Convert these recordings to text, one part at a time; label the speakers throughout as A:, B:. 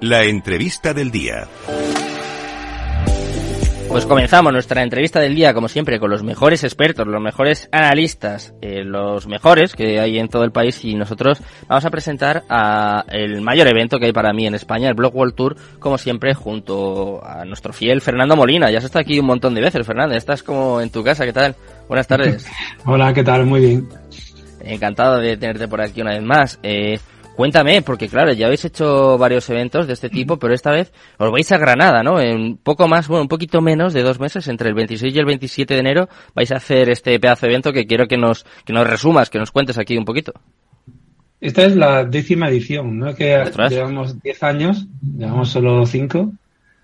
A: La entrevista del día.
B: Pues comenzamos nuestra entrevista del día, como siempre, con los mejores expertos, los mejores analistas, eh, los mejores que hay en todo el país y nosotros vamos a presentar a el mayor evento que hay para mí en España, el Blog World Tour, como siempre, junto a nuestro fiel Fernando Molina. Ya has estado aquí un montón de veces, Fernando. Estás como en tu casa, ¿qué tal? Buenas tardes.
C: Hola, ¿qué tal? Muy bien.
B: Encantado de tenerte por aquí una vez más. Eh, Cuéntame, porque claro, ya habéis hecho varios eventos de este tipo, pero esta vez os vais a Granada, ¿no? En poco más, bueno, un poquito menos de dos meses, entre el 26 y el 27 de enero, vais a hacer este pedazo de evento que quiero que nos, que nos resumas, que nos cuentes aquí un poquito.
C: Esta es la décima edición, ¿no? Que llevamos 10 años, llevamos solo 5,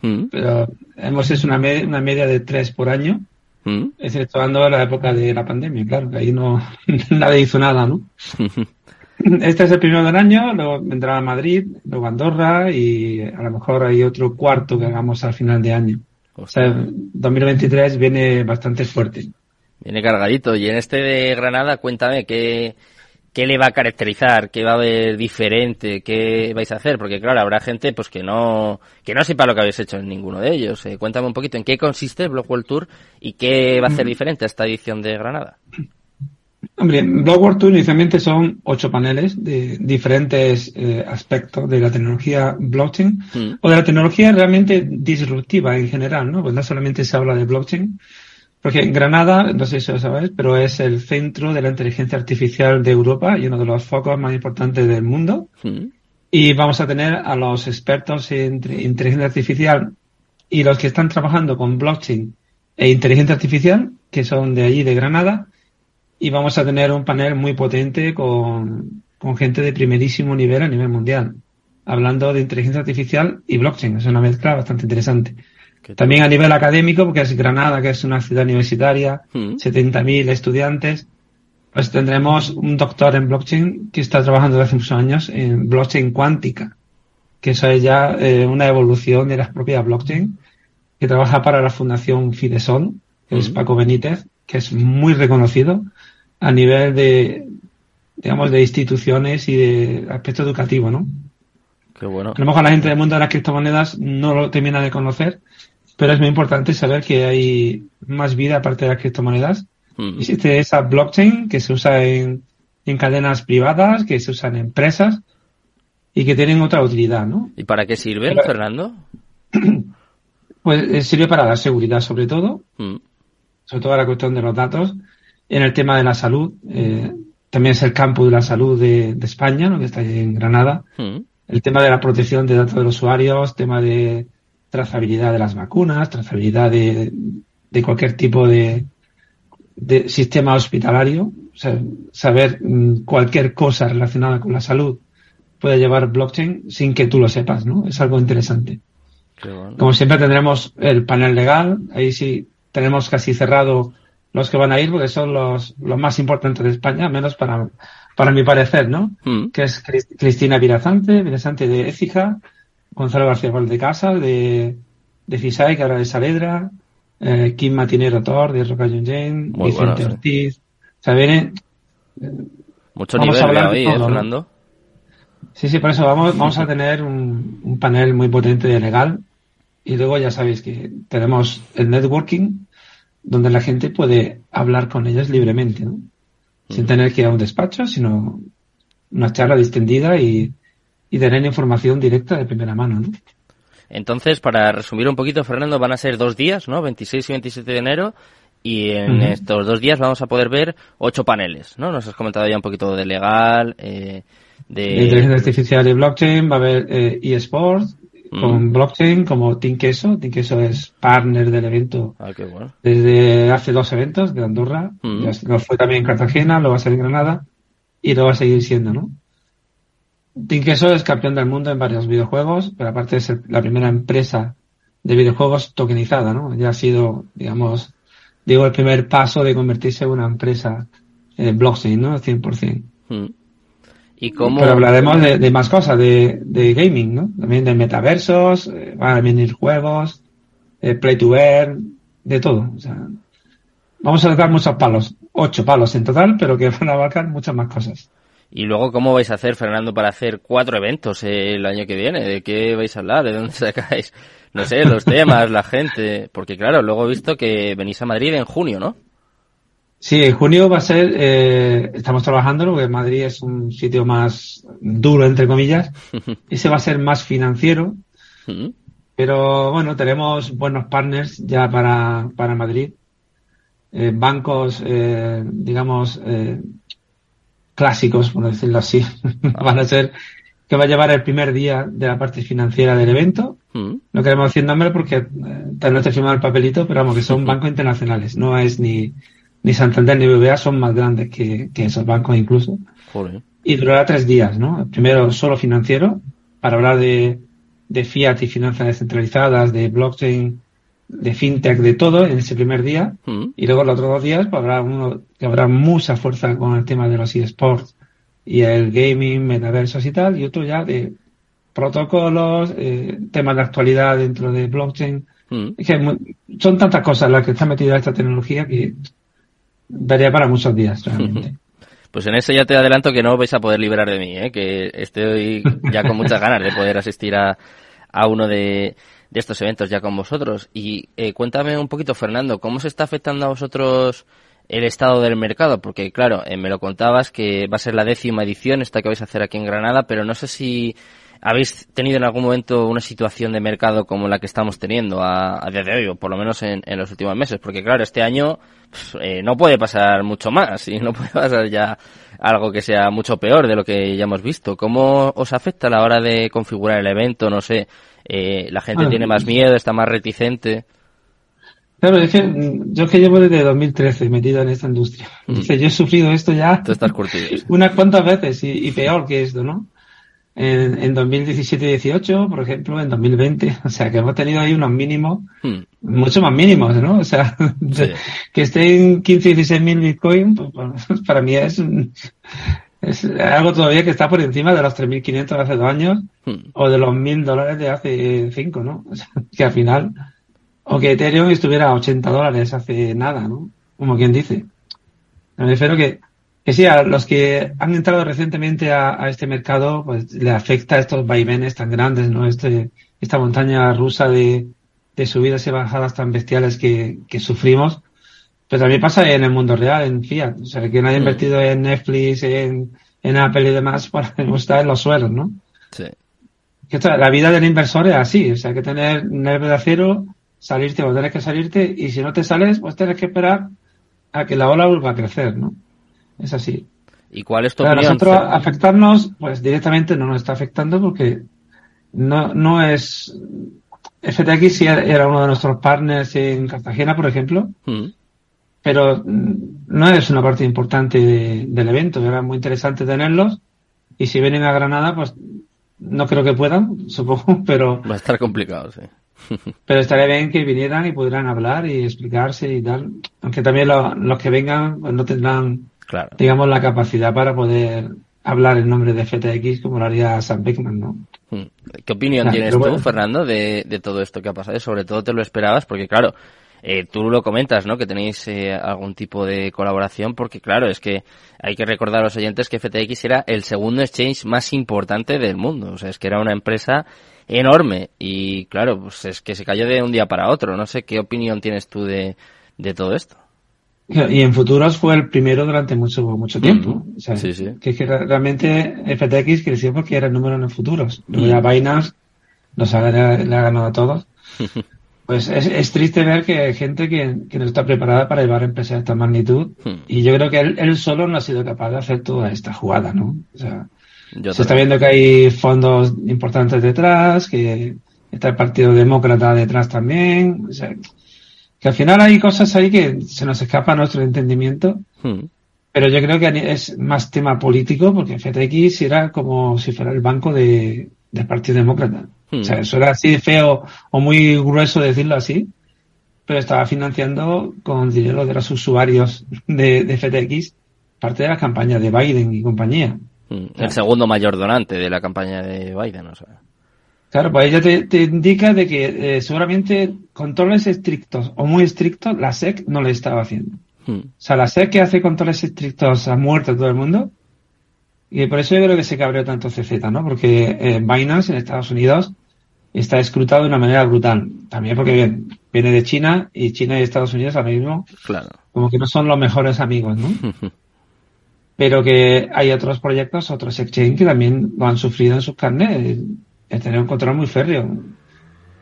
C: mm. pero hemos hecho una, una media de 3 por año, mm. exceptuando la época de la pandemia, claro, que ahí no, nadie hizo nada, ¿no? Este es el primero del año, luego vendrá Madrid, luego Andorra y a lo mejor hay otro cuarto que hagamos al final de año. O sea, 2023 viene bastante fuerte.
B: Viene cargadito. Y en este de Granada, cuéntame, ¿qué, qué le va a caracterizar? ¿Qué va a haber diferente? ¿Qué vais a hacer? Porque claro, habrá gente pues que no, que no sepa lo que habéis hecho en ninguno de ellos. Eh, cuéntame un poquito en qué consiste el Blog World Tour y qué va a hacer mm. diferente a esta edición de Granada.
C: Hombre, World Tour inicialmente son ocho paneles de diferentes eh, aspectos de la tecnología blockchain mm. o de la tecnología realmente disruptiva en general, ¿no? Pues no solamente se habla de blockchain, porque Granada, no sé si lo sabéis, pero es el centro de la inteligencia artificial de Europa y uno de los focos más importantes del mundo. Mm. Y vamos a tener a los expertos en inteligencia artificial y los que están trabajando con blockchain e inteligencia artificial, que son de allí, de Granada, y vamos a tener un panel muy potente con, con gente de primerísimo nivel a nivel mundial, hablando de inteligencia artificial y blockchain. Es una mezcla bastante interesante. También a nivel académico, porque es Granada, que es una ciudad universitaria, 70.000 mm. estudiantes, pues tendremos un doctor en blockchain que está trabajando desde hace muchos años en blockchain cuántica, que eso es ya eh, una evolución de las propias blockchain, que trabaja para la Fundación Fidesol, que es mm. Paco Benítez, que es muy reconocido a nivel de, digamos, de instituciones y de aspecto educativo, ¿no?
B: Qué bueno.
C: A lo mejor la gente del mundo de las criptomonedas no lo termina de conocer, pero es muy importante saber que hay más vida aparte de las criptomonedas. Mm. Existe esa blockchain que se usa en, en cadenas privadas, que se usa en empresas y que tienen otra utilidad, ¿no?
B: ¿Y para qué sirve, Fernando?
C: Pues eh, sirve para la seguridad, sobre todo. Mm. Sobre todo la cuestión de los datos en el tema de la salud. Eh, también es el campo de la salud de, España, ¿no? que está ahí en Granada. Mm. El tema de la protección de datos de los usuarios, tema de trazabilidad de las vacunas, trazabilidad de, de cualquier tipo de, de sistema hospitalario. O sea, saber mm, cualquier cosa relacionada con la salud puede llevar blockchain sin que tú lo sepas, ¿no? Es algo interesante. Como siempre tendremos el panel legal, ahí sí tenemos casi cerrado los que van a ir porque son los, los más importantes de España, menos para, para mi parecer, ¿no? Mm. Que es Cristina Virazante, Virazante de Écija, Gonzalo García de Casa, de, de Fisai, que ahora de Saledra, eh, Kim Matinero Thor, de Roca Jane, Vicente Ortiz. O sea, viene...
B: Mucho nivel ahí, ¿eh, Fernando?
C: Sí, sí, por eso vamos, vamos a tener un, un panel muy potente de legal. Y luego ya sabéis que tenemos el networking, donde la gente puede hablar con ellas libremente, ¿no? Sin tener que ir a un despacho, sino una charla distendida y, y tener información directa de primera mano, ¿no?
B: Entonces, para resumir un poquito, Fernando, van a ser dos días, ¿no? 26 y 27 de enero. Y en estos dos días vamos a poder ver ocho paneles, ¿no? Nos has comentado ya un poquito de legal, eh, de...
C: de... inteligencia artificial y blockchain, va a haber eh, eSports, con mm. blockchain como Team Queso. Team Queso es partner del evento
B: ah, qué bueno.
C: desde hace dos eventos de Andorra. Mm. Ya fue también en Cartagena, lo va a ser en Granada y lo va a seguir siendo, ¿no? Team Queso es campeón del mundo en varios videojuegos, pero aparte es la primera empresa de videojuegos tokenizada, ¿no? Ya ha sido, digamos, digo, el primer paso de convertirse en una empresa en blockchain, ¿no? 100%. Mm. Pero hablaremos de, más cosas, de, gaming, ¿no? También de metaversos, eh, van a venir juegos, eh, play to earn, de todo. O sea, vamos a dar muchos palos, ocho palos en total, pero que van a abarcar muchas más cosas.
B: Y luego, ¿cómo vais a hacer, Fernando, para hacer cuatro eventos el año que viene? ¿De qué vais a hablar? ¿De dónde sacáis? No sé, los temas, la gente. Porque claro, luego he visto que venís a Madrid en junio, ¿no?
C: Sí, en junio va a ser, eh, estamos trabajando, porque Madrid es un sitio más duro, entre comillas. Ese va a ser más financiero. Pero bueno, tenemos buenos partners ya para, para Madrid. Eh, bancos, eh, digamos, eh, clásicos, por decirlo así, van a ser que va a llevar el primer día de la parte financiera del evento. Mm. No queremos decir nombre porque eh, tal no te firmado el papelito, pero vamos, que son bancos internacionales. No es ni, ni Santander ni BBA, son más grandes que, que esos bancos incluso. Y durará tres días, ¿no? Primero solo financiero, para hablar de, de fiat y finanzas descentralizadas, de blockchain, de fintech, de todo en ese primer día. Mm. Y luego los otros dos días pues, habrá uno que habrá mucha fuerza con el tema de los eSports y el gaming, metaversos y tal, y otro ya de protocolos, eh, temas de actualidad dentro de blockchain. Mm. que son tantas cosas las que está metida esta tecnología que daría para muchos días realmente.
B: Pues en eso ya te adelanto que no vais a poder liberar de mí, ¿eh? que estoy ya con muchas ganas de poder asistir a, a uno de, de estos eventos ya con vosotros. Y eh, cuéntame un poquito, Fernando, ¿cómo se está afectando a vosotros el estado del mercado? Porque, claro, eh, me lo contabas que va a ser la décima edición esta que vais a hacer aquí en Granada, pero no sé si habéis tenido en algún momento una situación de mercado como la que estamos teniendo a, día de hoy, o por lo menos en, los últimos meses. Porque, claro, este año pues, eh, no puede pasar mucho más y no puede pasar ya algo que sea mucho peor de lo que ya hemos visto. ¿Cómo os afecta a la hora de configurar el evento? No sé, eh, la gente tiene más miedo, está más reticente.
C: Claro, es que yo que llevo desde 2013 metido en esta industria. Mm. yo he sufrido esto ya unas cuantas veces y, peor que esto, ¿no? En, en 2017 y 18, por ejemplo, en 2020, o sea que hemos tenido ahí unos mínimos, mm. mucho más mínimos, ¿no? O sea, que estén 15 y 16 mil bitcoin, pues, para mí es, es algo todavía que está por encima de los 3.500 de hace dos años hmm. o de los 1.000 dólares de hace cinco, ¿no? que al final, o que Ethereum estuviera a 80 dólares hace nada, ¿no? Como quien dice. Me refiero que, que sí, a los que han entrado recientemente a, este mercado, pues le afecta estos vaivenes tan grandes, ¿no? Este, esta montaña rusa de, de subidas y bajadas tan bestiales que, que sufrimos pero también pasa en el mundo real, en Fiat. O sea, que nadie ha mm. invertido en Netflix, en, en Apple y demás para estar en los suelos, ¿no? Sí. Que la vida del inversor es así. O sea, hay que tener nervio de acero, salirte o tienes que salirte, y si no te sales, pues tienes que esperar a que la ola vuelva a crecer, ¿no? Es así.
B: ¿Y cuál es tu
C: Para nosotros afectarnos, pues directamente no nos está afectando porque no, no es... FTX era uno de nuestros partners en Cartagena, por ejemplo, mm pero no es una parte importante del evento. Era muy interesante tenerlos y si vienen a Granada, pues no creo que puedan, supongo, pero...
B: Va a estar complicado, sí.
C: pero estaría bien que vinieran y pudieran hablar y explicarse y tal. Aunque también los que vengan pues no tendrán, digamos, la capacidad para poder hablar en nombre de FTX como lo haría Sam Beckman, ¿no?
B: Hmm. ¿Qué opinión tienes tú, Fernando, de, de todo esto que ha pasado? Sobre todo te lo esperabas, porque claro, eh, tú lo comentas, ¿no? Que tenéis eh, algún tipo de colaboración, porque claro, es que hay que recordar a los oyentes que FTX era el segundo exchange más importante del mundo. O sea, es que era una empresa enorme y claro, pues es que se cayó de un día para otro. No sé qué opinión tienes tú de, de todo esto.
C: Y en futuros fue el primero durante mucho mucho tiempo. o sea, sí, sí. Que, que, realmente FTX creció porque era el número en futuros. Luego ya Binance nos ha, le ha ganado a todos. Pues es, triste ver que hay gente que, no está preparada para llevar empresas de esta magnitud hmm. y yo creo que él, solo no ha sido capaz de hacer toda esta jugada, ¿no? O sea, se está viendo que hay fondos importantes detrás, que está el Partido Demócrata detrás también, o sea, que al final hay cosas ahí que se nos escapa a nuestro entendimiento, hmm. pero yo creo que es más tema político porque FTX era como si fuera el banco de, del Partido Demócrata. O sea, hmm. eso era así feo o muy grueso decirlo así, pero estaba financiando con dinero de los usuarios de, de FTX parte de la campaña de Biden y compañía.
B: Hmm. El segundo mayor donante de la campaña de Biden, o sea.
C: Claro, pues ella te, indica de que eh, seguramente controles estrictos o muy estrictos la SEC no le estaba haciendo. Hmm. O sea, la SEC que hace controles estrictos a muerte a todo el mundo, Y por eso yo creo que se cabreó tanto CZ, ¿no? Porque eh, Binance en Estados Unidos está escrutado de una manera brutal. También porque bien, viene de China y China y Estados Unidos ahora mismo
B: claro.
C: como que no son los mejores amigos, ¿no? Pero que hay otros proyectos, otros exchange que también lo han sufrido en sus carnes, el tener un control muy férreo.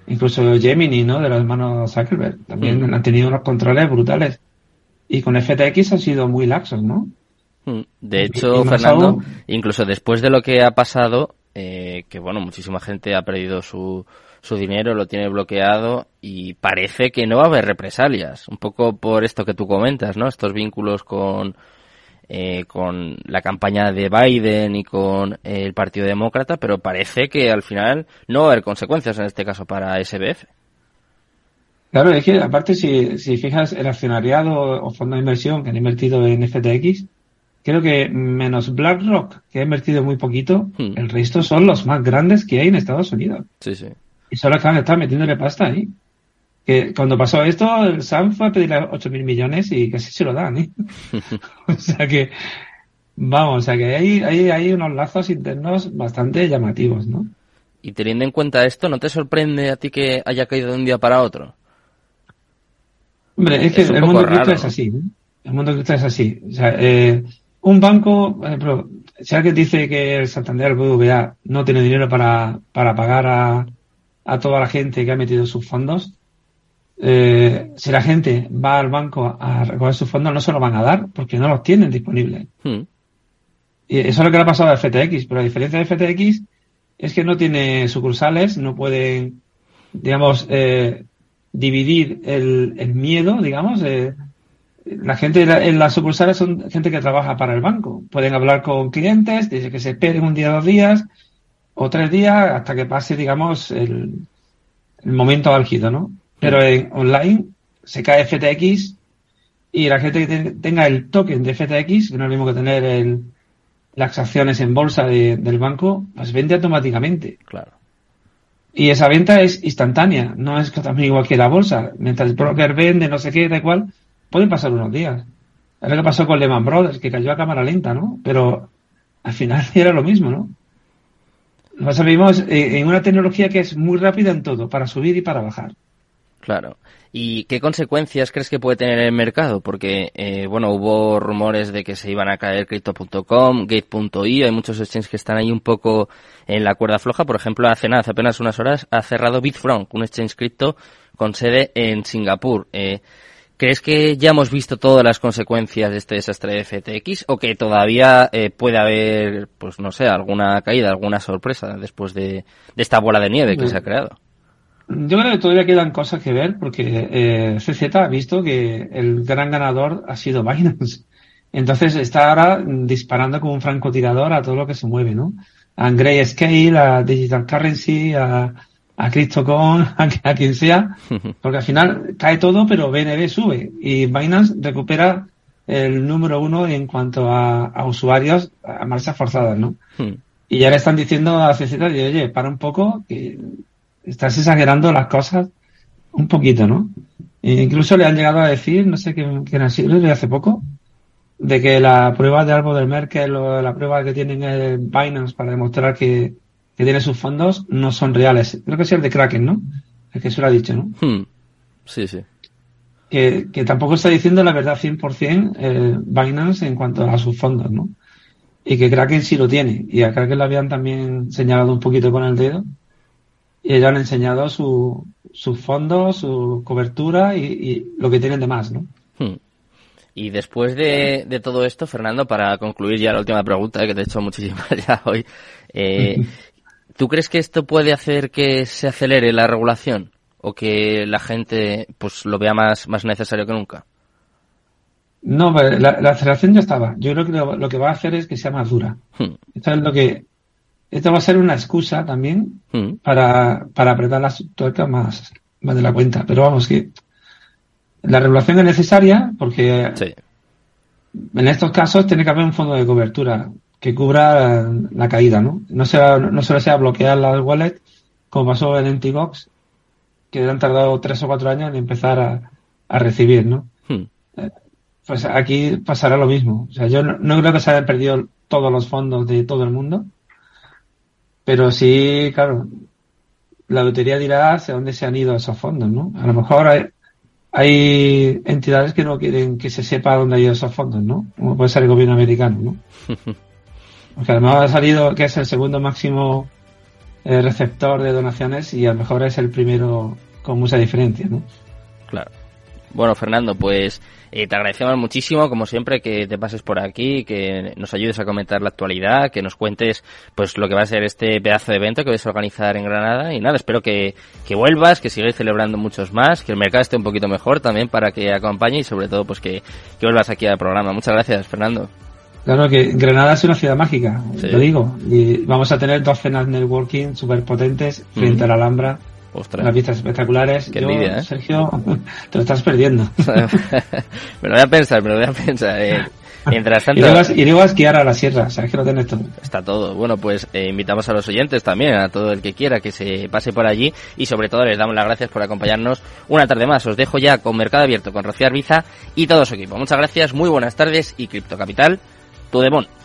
C: Incluso Gemini, ¿no? De los hermanos Zuckerberg, también
B: Mm.
C: han tenido unos controles brutales. Y con FTX han sido muy laxos, ¿no?
B: Mm. De hecho, Fernando,
C: aún-
B: incluso después de lo que ha pasado, eh, que bueno, muchísima gente ha perdido su, su dinero, lo tiene bloqueado y parece que no va a haber represalias. Un poco por esto que tú comentas, ¿no? Estos vínculos con, eh, con la campaña de Biden y con el Partido Demócrata, pero parece que al final no va a haber consecuencias en este caso para SBF.
C: Claro, es que aparte si, si fijas el accionariado o fondo de inversión que han invertido en FTX, creo que menos BlackRock, que ha invertido muy poquito,
B: Hmm.
C: el resto son los más grandes que hay en Estados Unidos.
B: Sí, sí.
C: Y solo que han estado metiéndole pasta ahí. Que cuando pasó esto, el Sam fue a pedirle 8 mil millones y casi se lo dan, ¿eh? o sea que, vamos, o sea que hay, hay, hay unos lazos internos bastante llamativos, ¿no?
B: Y teniendo en cuenta esto, ¿no te sorprende a ti que haya caído de un día para otro?
C: Hombre, es que
B: Es
C: el mundo cripto es así. ¿eh? El mundo cripto es así. O sea, eh, un banco, por ejemplo, si alguien dice que el Santander, el BBVA, no tiene dinero para, para pagar a, a toda la gente que ha metido sus fondos, eh, si la gente va al banco a recoger sus fondos, no se los van a dar porque no los tienen disponibles.
B: Hmm.
C: Y eso es lo que le ha pasado a FTX, pero a diferencia de FTX es que no tiene sucursales, no pueden, digamos, eh, dividir el, el miedo, digamos. eh, la gente en la- en las sucursales son gente que trabaja para el banco. Pueden hablar con clientes, dice que se esperen un día, dos días o tres días hasta que pase, digamos, el, el momento álgido, ¿no? Pero en online se cae FTX y la gente que te- tenga el token de FTX, que no es lo mismo que tener el, las acciones en bolsa de- del banco, pues vende automáticamente.
B: Claro.
C: Y esa venta es instantánea, no es que también igual que la bolsa. Mientras el broker vende, no sé qué, da igual, pueden pasar unos días. Es lo que pasó con Lehman Brothers, que cayó a cámara lenta, ¿no? Pero al final era lo mismo, ¿no? Lo vivimos eh, en una tecnología que es muy rápida en todo, para subir y para bajar.
B: Claro. ¿Y qué consecuencias crees que puede tener el mercado? Porque, eh, bueno, hubo rumores de que se iban a caer Crypto.com, Gate.io, hay muchos exchanges que están ahí un poco en la cuerda floja. Por ejemplo, hace nada, hace apenas unas horas, ha cerrado Bitfront, un exchange cripto con sede en Singapur. Eh, ¿Crees que ya hemos visto todas las consecuencias de este desastre de FTX o que todavía eh, puede haber, pues no sé, alguna caída, alguna sorpresa después de, de esta bola de nieve que se ha creado?
C: Yo creo que todavía quedan cosas que ver porque eh, CZ ha visto que el gran ganador ha sido Binance. Entonces está ahora disparando como un francotirador a todo lo que se mueve, ¿no? A Grayscale, a Digital Currency, a, a CryptoCon, a, a quien sea, porque al final cae todo, pero BNB sube y Binance recupera el número uno en cuanto a, a usuarios a marchas forzadas, ¿no?
B: Hmm.
C: Y ya le están diciendo a CZ, oye, para un poco, que estás exagerando las cosas un poquito, ¿no? E incluso le han llegado a decir, no sé qué, qué ha sido, hace poco, de que la prueba de árbol del Merkel o la prueba que tienen el Binance para demostrar que, que tiene sus fondos no son reales. Creo que es el de Kraken, ¿no? El que se lo ha dicho, ¿no?
B: Hmm. Sí, sí.
C: Que, que tampoco está diciendo la verdad 100% eh, Binance en cuanto a sus fondos, ¿no? Y que Kraken sí lo tiene. Y a Kraken lo habían también señalado un poquito con el dedo. Y ellos han enseñado su, sus fondos, su cobertura y, y lo que tienen de más, ¿no?
B: Hmm. Y después de, de todo esto, Fernando, para concluir ya la última pregunta, que te he hecho muchísimas ya hoy, eh, ¿tú crees que esto puede hacer que se acelere la regulación o que la gente pues lo vea más, más necesario que nunca?
C: No, pues, la, la aceleración ya estaba. Yo creo que lo, lo que va a hacer es que sea más dura.
B: Hmm.
C: Esto es lo que, esto va a ser una excusa también
B: Hmm.
C: para, para apretar las tuercas más, más de la cuenta. Pero vamos, que la regulación es necesaria porque
B: Sí.
C: en estos casos tiene que haber un fondo de cobertura que cubra la caída, ¿no? No, sea, no solo sea bloquear las wallets, como pasó en Antigox, que han tardado tres o cuatro años en empezar a, a recibir, ¿no?
B: Hmm.
C: Pues aquí pasará lo mismo. O sea, yo no, no creo que se hayan perdido todos los fondos de todo el mundo. Pero sí, claro, la lotería dirá hacia dónde se han ido esos fondos, ¿no? A lo mejor hay, hay entidades que no quieren que se sepa dónde han ido esos fondos, ¿no? Como puede ser el gobierno americano, ¿no? Porque además ha salido que es el segundo máximo eh, receptor de donaciones y a lo mejor es el primero con mucha diferencia, ¿no?
B: Claro. Bueno, Fernando, pues eh, te agradecemos muchísimo, como siempre, que te pases por aquí, que nos ayudes a comentar la actualidad, que nos cuentes pues lo que va a ser este pedazo de evento que vais a organizar en Granada. Y nada, espero que, que vuelvas, que sigáis celebrando muchos más, que el mercado esté un poquito mejor también para que acompañe y sobre todo pues que, que vuelvas aquí al programa. Muchas gracias, Fernando.
C: Claro que Granada es una ciudad mágica, lo digo. Y vamos a tener dos cenas networking súper potentes frente a la Alhambra Ostras. Unas vistas espectaculares.
B: Qué envidia,
C: ¿eh? Sergio, te lo estás perdiendo.
B: me lo voy a pensar, me lo voy a pensar. Eh. Mientras tanto...
C: Y luego a esquiar a la sierra, sabes que lo tienes todo.
B: Está todo. Bueno, pues eh, invitamos a los oyentes también, a todo el que quiera que se pase por allí y sobre todo les damos las gracias por acompañarnos una tarde más. Os dejo ya con Mercado Abierto, con Rocío Arbiza y todo su equipo. Muchas gracias, muy buenas tardes y Cripto Capital, tu demon.